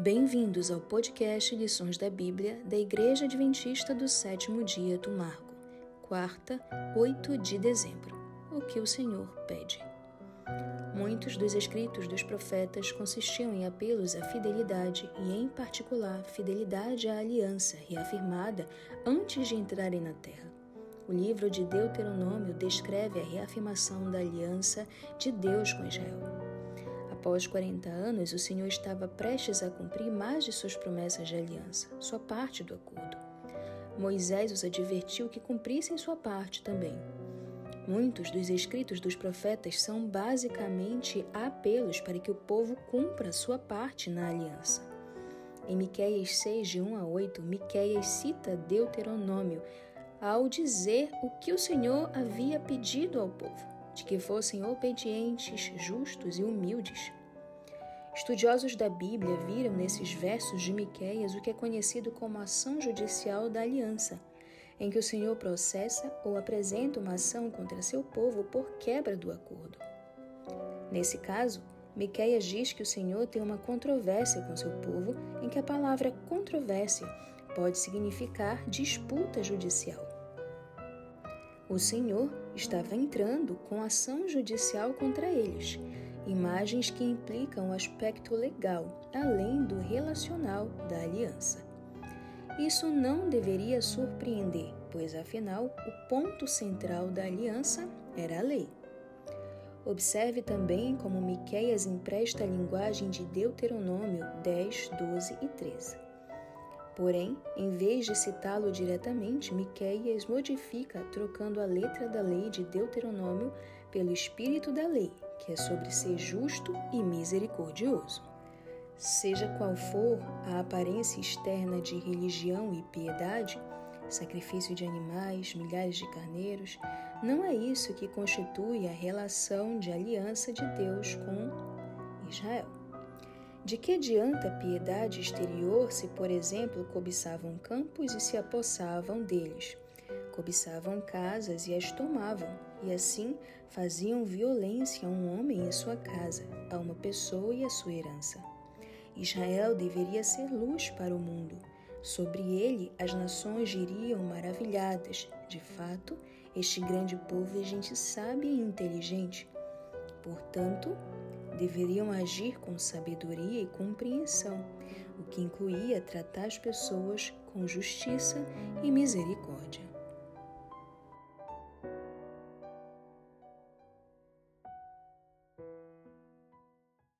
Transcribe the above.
Bem-vindos ao podcast Lições da Bíblia da Igreja Adventista do Sétimo Dia do Marco, quarta, 8 de dezembro. O que o Senhor pede. Muitos dos escritos dos profetas consistiam em apelos à fidelidade e, em particular, fidelidade à aliança reafirmada antes de entrarem na terra. O livro de Deuteronômio descreve a reafirmação da aliança de Deus com Israel. Após 40 anos, o Senhor estava prestes a cumprir mais de suas promessas de aliança, sua parte do acordo. Moisés os advertiu que cumprissem sua parte também. Muitos dos escritos dos profetas são basicamente apelos para que o povo cumpra sua parte na aliança. Em Miqueias 6, de 1 a 8, Miqueias cita Deuteronômio ao dizer o que o Senhor havia pedido ao povo de que fossem obedientes, justos e humildes. Estudiosos da Bíblia viram nesses versos de Miqueias o que é conhecido como ação judicial da aliança, em que o Senhor processa ou apresenta uma ação contra seu povo por quebra do acordo. Nesse caso, Miqueias diz que o Senhor tem uma controvérsia com seu povo, em que a palavra controvérsia pode significar disputa judicial. O Senhor estava entrando com ação judicial contra eles, imagens que implicam o aspecto legal, além do relacional da aliança. Isso não deveria surpreender, pois afinal o ponto central da aliança era a lei. Observe também como Miqueias empresta a linguagem de Deuteronômio 10, 12 e 13. Porém, em vez de citá-lo diretamente, Miqueias modifica trocando a letra da lei de Deuteronômio pelo espírito da lei, que é sobre ser justo e misericordioso. Seja qual for a aparência externa de religião e piedade, sacrifício de animais, milhares de carneiros, não é isso que constitui a relação de aliança de Deus com Israel. De que adianta piedade exterior se, por exemplo, cobiçavam campos e se apossavam deles? Cobiçavam casas e as tomavam, e assim faziam violência a um homem e sua casa, a uma pessoa e a sua herança. Israel deveria ser luz para o mundo. Sobre ele as nações iriam maravilhadas. De fato, este grande povo é gente sábia e inteligente. Portanto, deveriam agir com sabedoria e compreensão, o que incluía tratar as pessoas com justiça e misericórdia.